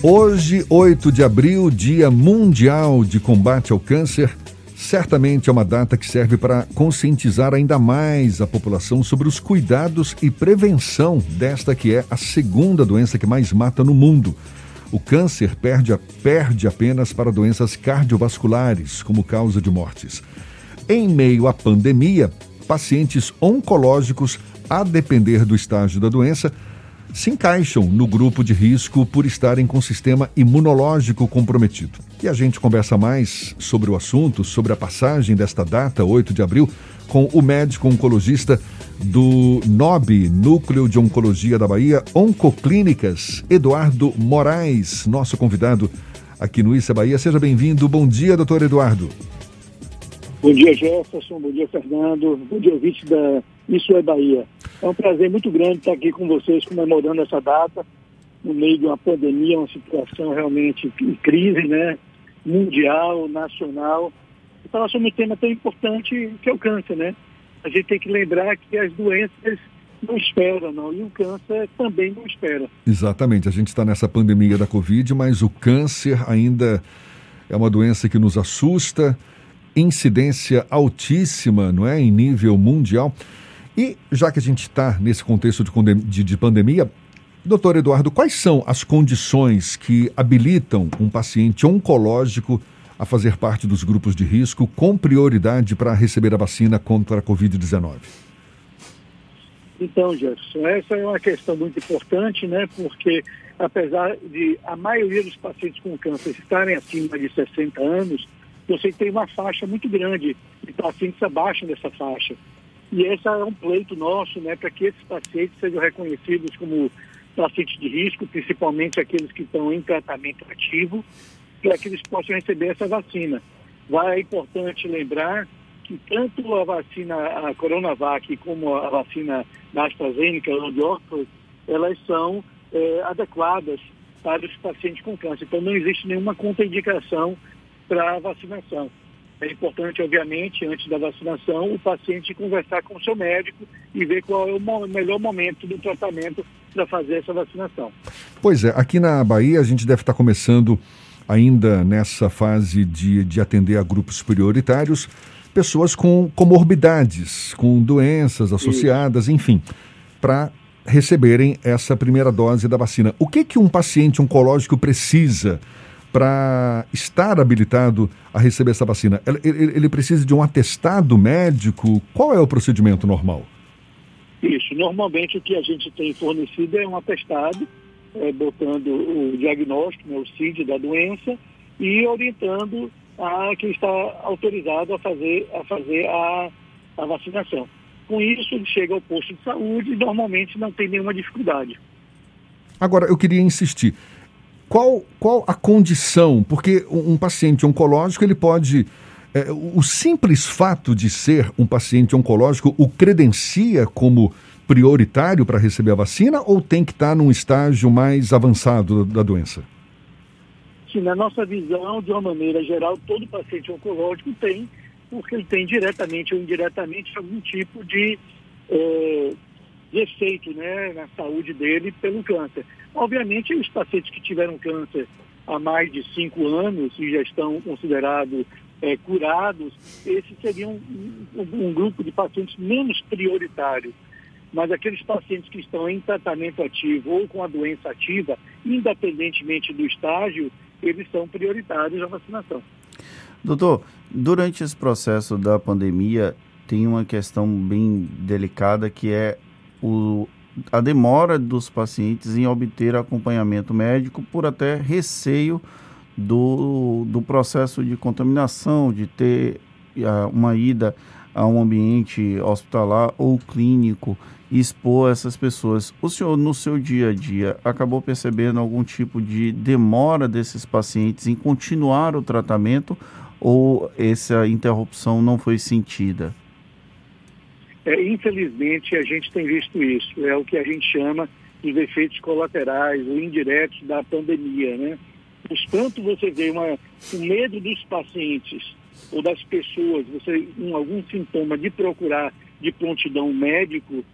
Hoje, 8 de abril, Dia Mundial de Combate ao Câncer, certamente é uma data que serve para conscientizar ainda mais a população sobre os cuidados e prevenção desta que é a segunda doença que mais mata no mundo. O câncer perde, perde apenas para doenças cardiovasculares como causa de mortes. Em meio à pandemia, pacientes oncológicos, a depender do estágio da doença, se encaixam no grupo de risco por estarem com o sistema imunológico comprometido. E a gente conversa mais sobre o assunto, sobre a passagem desta data, 8 de abril, com o médico oncologista do NOB, Núcleo de Oncologia da Bahia, Oncoclínicas, Eduardo Moraes, nosso convidado aqui no Issa Bahia. Seja bem-vindo. Bom dia, doutor Eduardo. Bom dia, Jefferson. Bom dia, Fernando. Bom dia, ouvinte da Isso é Bahia. É um prazer muito grande estar aqui com vocês comemorando essa data, no meio de uma pandemia, uma situação realmente em crise, né? Mundial, nacional. E falar sobre um tema tão importante que é o câncer, né? A gente tem que lembrar que as doenças não esperam, não. E o câncer também não espera. Exatamente. A gente está nessa pandemia da Covid, mas o câncer ainda é uma doença que nos assusta incidência altíssima, não é, em nível mundial. E já que a gente está nesse contexto de, de, de pandemia, doutor Eduardo, quais são as condições que habilitam um paciente oncológico a fazer parte dos grupos de risco com prioridade para receber a vacina contra a Covid-19? Então, Jefferson, essa é uma questão muito importante, né? Porque apesar de a maioria dos pacientes com câncer estarem acima de 60 anos, você tem uma faixa muito grande de pacientes abaixo dessa faixa. E esse é um pleito nosso, né, para que esses pacientes sejam reconhecidos como pacientes de risco, principalmente aqueles que estão em tratamento ativo, para que eles possam receber essa vacina. Vai é importante lembrar que tanto a vacina, a Coronavac, como a vacina da AstraZeneca, ou de Oxford, elas são é, adequadas para os pacientes com câncer. Então não existe nenhuma contraindicação para a vacinação. É importante, obviamente, antes da vacinação, o paciente conversar com o seu médico e ver qual é o melhor momento do tratamento para fazer essa vacinação. Pois é, aqui na Bahia a gente deve estar começando ainda nessa fase de, de atender a grupos prioritários, pessoas com comorbidades, com doenças associadas, Isso. enfim, para receberem essa primeira dose da vacina. O que, que um paciente oncológico precisa? Para estar habilitado a receber essa vacina? Ele, ele, precisa de um atestado médico? Qual é o procedimento normal? Isso. Normalmente o que a gente tem fornecido é um atestado, é, botando o diagnóstico, né, o CID da doença, e orientando a quem está autorizado a fazer a, fazer a, a vacinação. Com isso, ele chega ao posto de saúde e normalmente não tem nenhuma dificuldade. Agora, eu queria insistir qual, qual a condição? Porque um, paciente oncológico, ele pode. É, o simples fato de ser um paciente oncológico o credencia como prioritário para receber a vacina ou tem que estar num estágio mais avançado da, doença? Sim, na nossa visão, de uma maneira geral, todo paciente oncológico tem, porque ele tem diretamente ou indiretamente algum tipo de é, de efeito né, na saúde dele pelo câncer. Obviamente, os pacientes que tiveram câncer há mais de cinco anos e já estão considerados é, curados, esses seriam um, um, grupo de pacientes menos prioritário. Mas aqueles pacientes que estão em tratamento ativo ou com a doença ativa, independentemente do estágio, eles são prioritários à vacinação. Doutor, durante esse processo da pandemia, tem uma questão bem delicada que é o, a demora dos pacientes em obter acompanhamento médico por até receio do, do processo de contaminação, de ter uh, uma ida a um ambiente hospitalar ou clínico e expor essas pessoas. O senhor, no seu dia a dia, acabou percebendo algum tipo de demora desses pacientes em continuar o tratamento ou essa interrupção não foi sentida? É, infelizmente, a gente tem visto isso. É o que a gente chama de efeitos colaterais ou indiretos da pandemia, né? Portanto, você vê uma, o medo dos pacientes ou das pessoas, você um, algum sintoma de procurar de prontidão médico,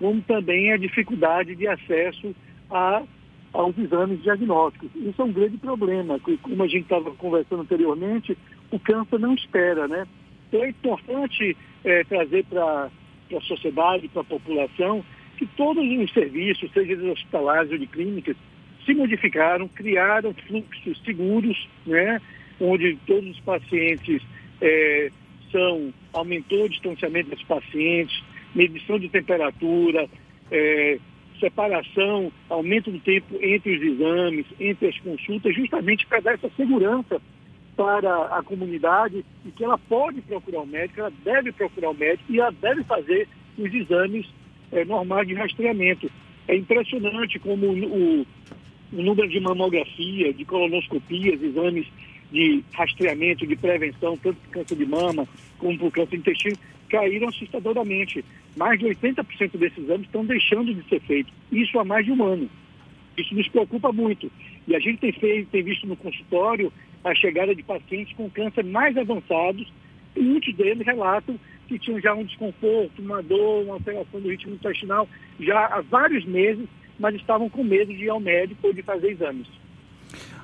como também a dificuldade de acesso a aos exames diagnósticos. Isso é um grande problema, como a gente estava conversando anteriormente, o câncer não espera, né? Então é importante é, trazer para a sociedade, para a população, que todos os serviços, seja de hospitalares ou de clínicas, se modificaram, criaram fluxos seguros, né? onde todos os pacientes é, são, aumentou o distanciamento dos pacientes, medição de temperatura, é, separação, aumento do tempo entre os exames, entre as consultas, justamente para dar essa segurança para a comunidade e que ela pode procurar o médico, ela deve procurar o médico e ela deve fazer os exames é, normais de rastreamento. É impressionante como o, o número de mamografia, de colonoscopias, exames de rastreamento, de prevenção, tanto para câncer de mama como para o câncer de intestino, caíram assustadoramente. Mais de 80% desses exames estão deixando de ser feitos. Isso há mais de um ano. Isso nos preocupa muito. E a gente tem, feito, tem visto no consultório a chegada de pacientes com câncer mais avançados, e muitos deles relatam que tinham já um desconforto, uma dor, uma alteração do ritmo intestinal já há vários meses, mas estavam com medo de ir ao médico ou de fazer exames.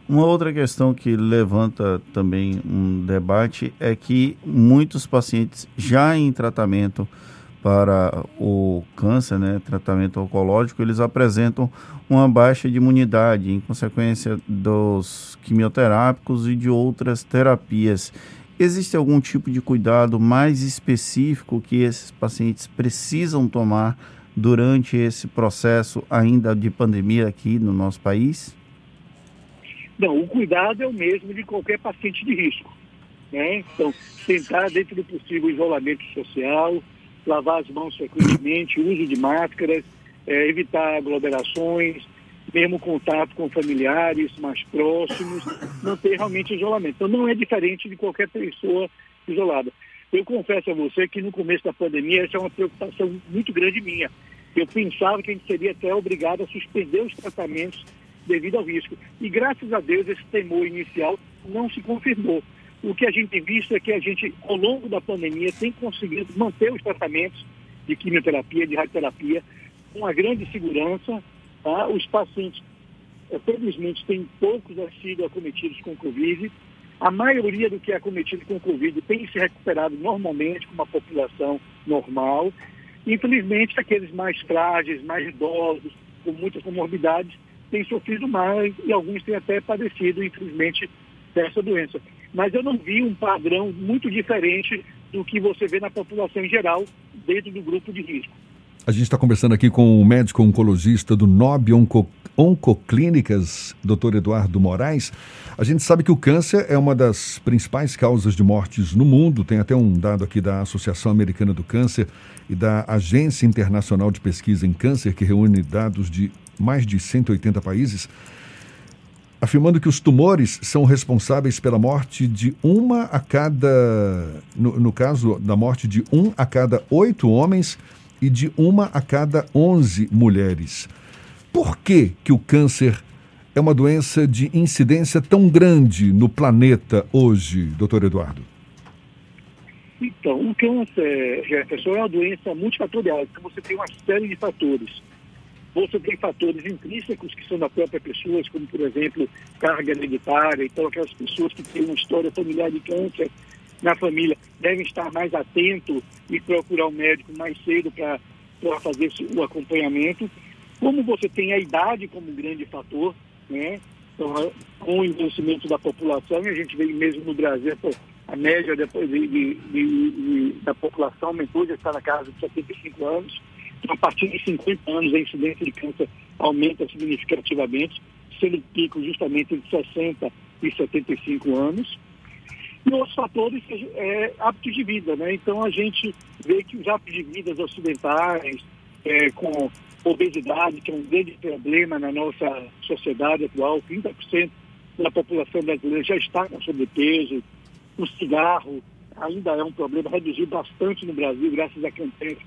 Uma outra questão que levanta também um debate é que muitos pacientes já em tratamento para o câncer, né, tratamento oncológico, eles apresentam uma baixa de imunidade em consequência dos quimioterápicos e de outras terapias. Existe algum tipo de cuidado mais específico que esses pacientes precisam tomar durante esse processo ainda de pandemia aqui no nosso país? Não, o cuidado é o mesmo de qualquer paciente de risco. Né? Então, tentar, dentro do possível, isolamento social, lavar as mãos frequentemente, uso de máscaras, é, evitar aglomerações, mesmo contato com familiares mais próximos, manter realmente isolamento. Então, não é diferente de qualquer pessoa isolada. Eu confesso a você que no começo da pandemia essa é uma preocupação muito grande minha. Eu pensava que a gente seria até obrigado a suspender os tratamentos devido ao risco. E graças a Deus esse temor inicial não se confirmou. O que a gente visto é que a gente, ao longo da pandemia, tem conseguido manter os tratamentos de quimioterapia, de radioterapia, com uma grande segurança. Tá? Os pacientes, eh, felizmente, têm poucos sido acometidos com Covid. A maioria do que é acometido com Covid tem se recuperado normalmente, com uma população normal. Infelizmente, aqueles mais frágeis, mais idosos, com muitas comorbidades, têm sofrido mais e alguns têm até padecido, infelizmente, dessa doença. Mas eu não vi um padrão muito diferente do que você vê na população em geral, dentro do grupo de risco. A gente está conversando aqui com o médico oncologista do NOB Onco, Oncoclínicas, Dr. Eduardo Moraes. A gente sabe que o câncer é uma das principais causas de mortes no mundo. Tem até um dado aqui da Associação Americana do Câncer e da Agência Internacional de Pesquisa em Câncer, que reúne dados de mais de 180 países, afirmando que os tumores são responsáveis pela morte de uma a cada. No, no caso da morte de um a cada oito homens e de uma a cada onze mulheres. Por que, que o câncer é uma doença de incidência tão grande no planeta hoje, doutor Eduardo? Então, o câncer, Jefferson, é uma doença multifatorial. Então, você tem uma série de fatores. Você tem fatores intrínsecos que são da própria pessoa, como, por exemplo, carga hereditária. Então, aquelas pessoas que têm uma história familiar de câncer na família devem estar mais atentos e procurar um médico mais cedo para fazer o acompanhamento. Como você tem a idade como grande fator, né? Então, com o envelhecimento da população, e a gente vê mesmo no Brasil, a média de, de, de, da população aumentou, já está na casa de 75 anos. A partir de 50 anos, a incidência de câncer aumenta significativamente, sendo pico justamente entre 60 e 75 anos. E outros fatores é hábitos de vida, né? Então, a gente vê que os hábitos de vida ocidentais, é, com obesidade, que é um grande problema na nossa sociedade atual, 30% da população brasileira já está com sobrepeso, o cigarro ainda é um problema, reduziu bastante no Brasil, graças a campanhas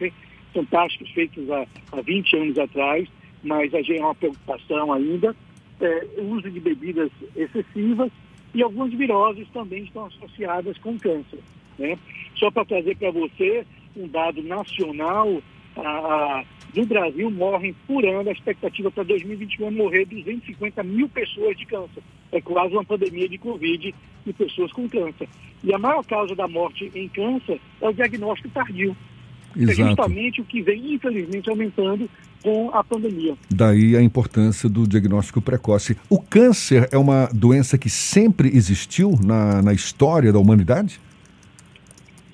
fantásticos feitos há, há 20 anos atrás, mas é uma preocupação ainda. É, o uso de bebidas excessivas e algumas viroses também estão associadas com câncer. Né? Só para trazer para você um dado nacional, a, a, no Brasil morrem por ano, a expectativa para 2021 é morrer 250 mil pessoas de câncer. É quase uma pandemia de Covid de pessoas com câncer. E a maior causa da morte em câncer é o diagnóstico tardio. Exato. É justamente o que vem, infelizmente, aumentando com a pandemia. Daí a importância do diagnóstico precoce. O câncer é uma doença que sempre existiu na, na história da humanidade?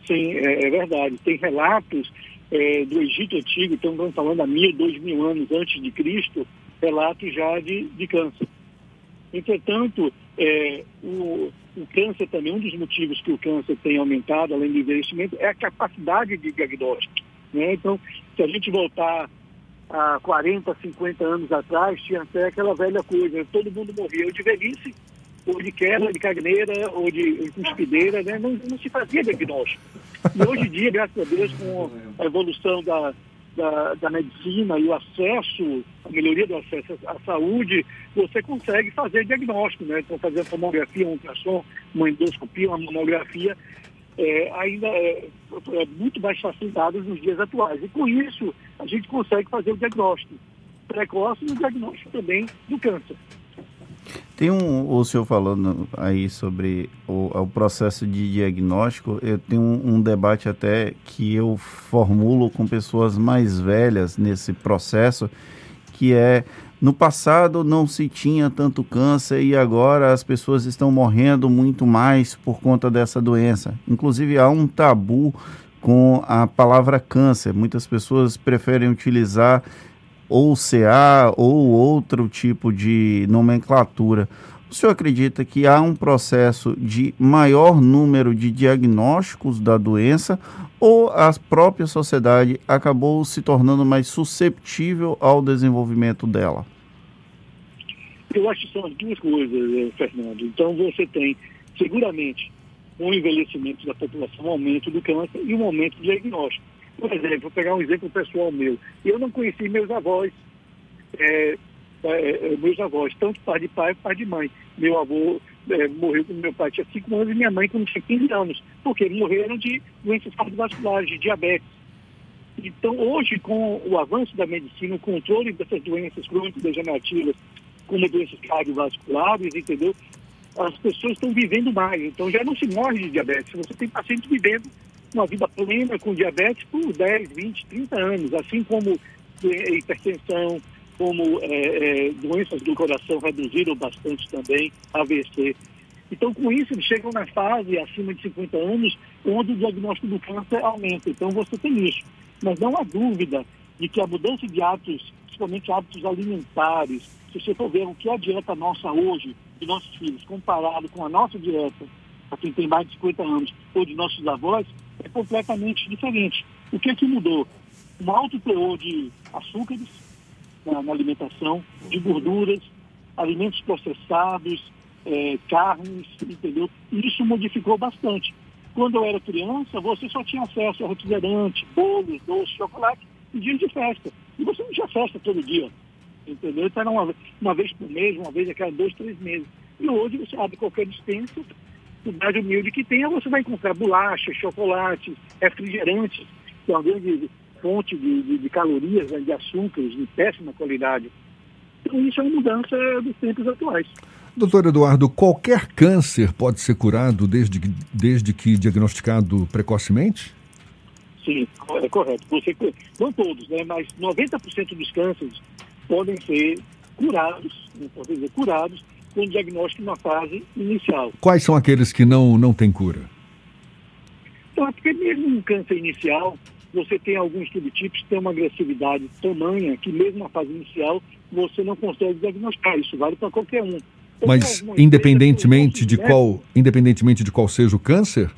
Sim, é, é verdade. Tem relatos é, do Egito Antigo, então estamos falando há mil, dois mil anos antes de Cristo, relatos já de, de câncer. Entretanto, é, o, o câncer também, um dos motivos que o câncer tem aumentado, além do envelhecimento, é a capacidade de diagnóstico. Né? Então, se a gente voltar a 40, 50 anos atrás, tinha até aquela velha coisa, todo mundo morria de velhice, ou de queda de cagneira, ou de cuspideira, né? não, não se fazia diagnóstico. E hoje em dia, graças a Deus, com a evolução da, da, da, medicina e o acesso, a melhoria do acesso à saúde, você consegue fazer diagnóstico, né? Então, fazer uma tomografia, um ultrassom, uma endoscopia, uma mamografia, é, ainda é, é, muito mais facilitado nos dias atuais. E com isso, a gente consegue fazer o diagnóstico precoce e o diagnóstico também do câncer. Tem um, o senhor falando aí sobre o, o processo de diagnóstico, eu tenho um, um, debate até que eu formulo com pessoas mais velhas nesse processo, que é no passado não se tinha tanto câncer e agora as pessoas estão morrendo muito mais por conta dessa doença. Inclusive há um tabu com a palavra câncer. Muitas pessoas preferem utilizar ou CA ou outro tipo de nomenclatura. O senhor acredita que há um processo de maior número de diagnósticos da doença ou a própria sociedade acabou se tornando mais susceptível ao desenvolvimento dela? Eu acho que são as duas coisas, eh, Fernando. Então você tem, seguramente, um envelhecimento da população, um aumento do câncer e um aumento do diagnóstico. Por exemplo, vou pegar um exemplo pessoal meu. Eu não conheci meus avós, é, é, é meus avós, tanto pai de pai pai de mãe. Meu avô é, morreu quando meu pai tinha 5 anos e minha mãe quando tinha 15 anos, porque morreram de doenças cardiovasculares, de diabetes. Então, hoje, com o avanço da medicina, o controle dessas doenças crônico-degenerativas, como doenças cardiovasculares, entendeu? As pessoas estão vivendo mais, então já não se morre de diabetes. Você tem pacientes vivendo uma vida plena com diabetes por 10, 20, 30 anos, assim como hipertensão, como é, é, doenças do coração reduziram bastante também, AVC. Então, com isso, eles chegam na fase acima de 50 anos, onde o diagnóstico do câncer aumenta. Então, você tem isso. Mas não há dúvida de que a mudança de hábitos, principalmente hábitos alimentares, se você for ver o que é a dieta nossa hoje, de nossos filhos, comparado com a nossa dieta, para quem tem mais de 50 anos, ou de nossos avós, é completamente diferente. O que é que mudou? Um alto teor de açúcares na, na alimentação, de gorduras, alimentos processados, é, carnes, entendeu? Isso modificou bastante. Quando eu era criança, você só tinha acesso a refrigerante, bolos, doce, chocolate em dias de festa. E você não tinha festa todo dia, entendeu? Então era uma, uma vez por mês, uma vez a cada dois, três meses. E hoje você abre qualquer dispensa, cidade humilde que tenha, você vai encontrar bolachas, chocolates, refrigerantes, que é uma grande fonte de, de, de calorias, né, de açúcares de péssima qualidade. Então, isso é uma mudança dos tempos atuais. Doutor Eduardo, qualquer câncer pode ser curado desde, desde que diagnosticado precocemente? Sim, é correto. Você, não todos, né, mas 90% dos cânceres podem ser curados, não posso dizer curados, com diagnóstico na fase inicial. Quais são aqueles que não, não têm cura? Então, é porque mesmo no câncer inicial, você tem alguns subtipos que têm uma agressividade tamanha que mesmo na fase inicial você não consegue diagnosticar. Isso vale para qualquer um. Mas independentemente de qual, independentemente de qual seja o câncer,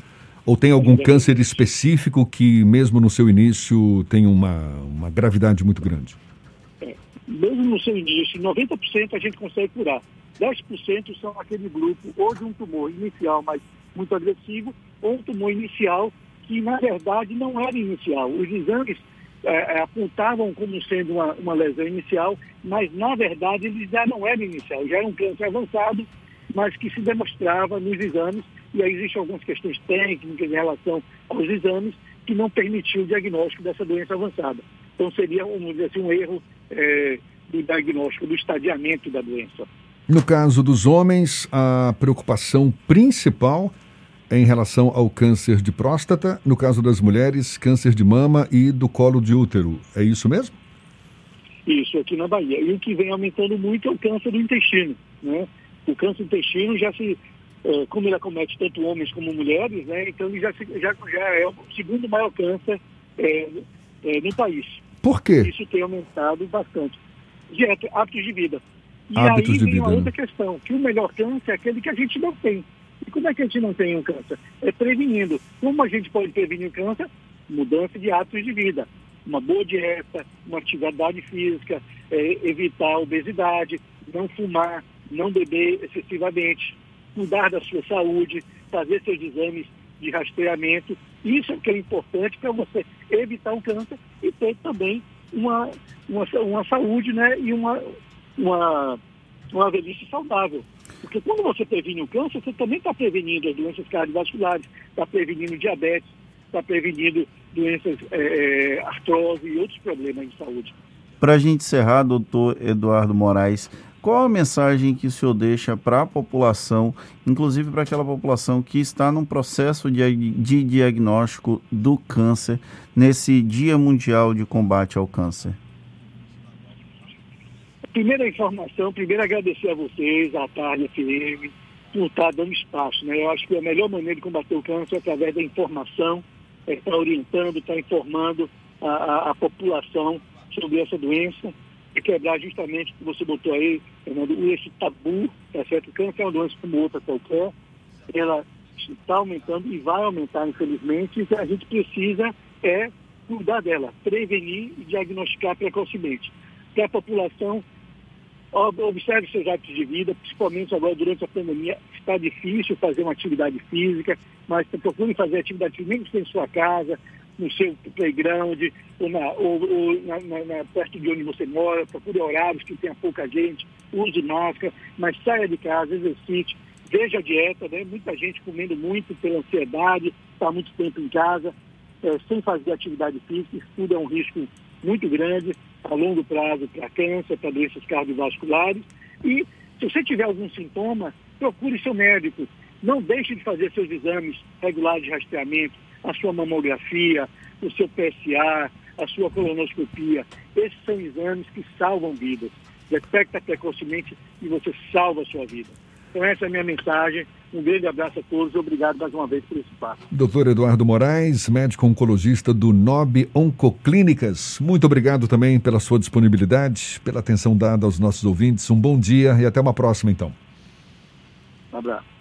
ou tem algum câncer específico que mesmo no seu início tem uma, uma gravidade muito grande? É, mesmo no seu início, 90% a gente consegue curar. 10% são aquele grupo ou de um tumor inicial, mas muito agressivo, ou um tumor inicial que, na verdade, não era inicial. Os exames é, é, apontavam como sendo uma, uma lesão inicial, mas, na verdade, eles já não eram inicial, já era um câncer avançado, mas que se demonstrava nos exames, e aí existem algumas questões técnicas em relação aos exames que não permitiu o diagnóstico dessa doença avançada. Então seria, vamos dizer assim, um erro é, do diagnóstico, do estadiamento da doença. No caso dos homens, a preocupação principal é em relação ao câncer de próstata, no caso das mulheres, câncer de mama e do colo de útero. É isso mesmo? Isso, aqui na Bahia. E o que vem aumentando muito é o câncer do intestino. Né? O câncer do intestino já se, é, como ele acomete tanto homens como mulheres, né? então ele já, já, já é o segundo maior câncer é, é, no país. Por quê? Isso tem aumentado bastante. Dieta, hábitos de vida. E hábitos aí de vem vida, uma né? outra questão, que o melhor câncer é aquele que a gente não tem. E como é que a gente não tem um câncer? É prevenindo. Como a gente pode prevenir o câncer? Mudança de hábitos de vida. Uma boa dieta, uma atividade física, é, evitar a obesidade, não fumar, não beber excessivamente, cuidar da sua saúde, fazer seus exames de rastreamento. Isso é que é importante para você evitar o câncer e ter também uma, uma, uma saúde né, e uma, uma, uma velhice saudável. Porque quando você previne o câncer, você também está prevenindo as doenças cardiovasculares, está prevenindo diabetes, está prevenindo doenças, é, artrose e outros problemas de saúde. Para a gente encerrar, doutor Eduardo Moraes, qual a mensagem que o senhor deixa para a população, inclusive para aquela população que está num processo de, de diagnóstico do câncer, nesse Dia Mundial de Combate ao Câncer? Primeira informação, primeiro agradecer a vocês, a Tarde FM, por estar dando espaço. Né? Eu acho que a melhor maneira de combater o câncer é através da informação, é estar orientando, estar informando a, a, a população sobre essa doença e quebrar justamente o que você botou aí, Fernando, esse tabu, tá certo? O câncer é uma doença como outra qualquer, ela está aumentando e vai aumentar, infelizmente, e que a gente precisa é cuidar dela, prevenir e diagnosticar precocemente. Para a população, observe seus hábitos de vida, principalmente agora durante a pandemia, está difícil fazer uma atividade física, mas procure fazer atividade física, nem que em sua casa, no seu playground, ou, na, ou, ou na, na, perto de onde você mora, procure horários que tenha pouca gente, use máscara, mas saia de casa, exercite, veja a dieta, né? muita gente comendo muito pela ansiedade, está muito tempo em casa, é, sem fazer atividade física, isso tudo é um risco muito grande a longo prazo para câncer, para doenças cardiovasculares. E se você tiver algum sintoma, procure seu médico. Não deixe de fazer seus exames regulares de rastreamento, a sua mamografia, o seu PSA, a sua colonoscopia. Esses são exames que salvam vidas. Detecta precocemente e você salva a sua vida. Então essa é a minha mensagem. Um grande abraço a todos e obrigado mais uma vez por esse espaço. Doutor Eduardo Moraes, médico oncologista do NOB Oncoclínicas. Muito obrigado também pela sua disponibilidade, pela atenção dada aos nossos ouvintes. Um bom dia e até uma próxima, então. Um abraço.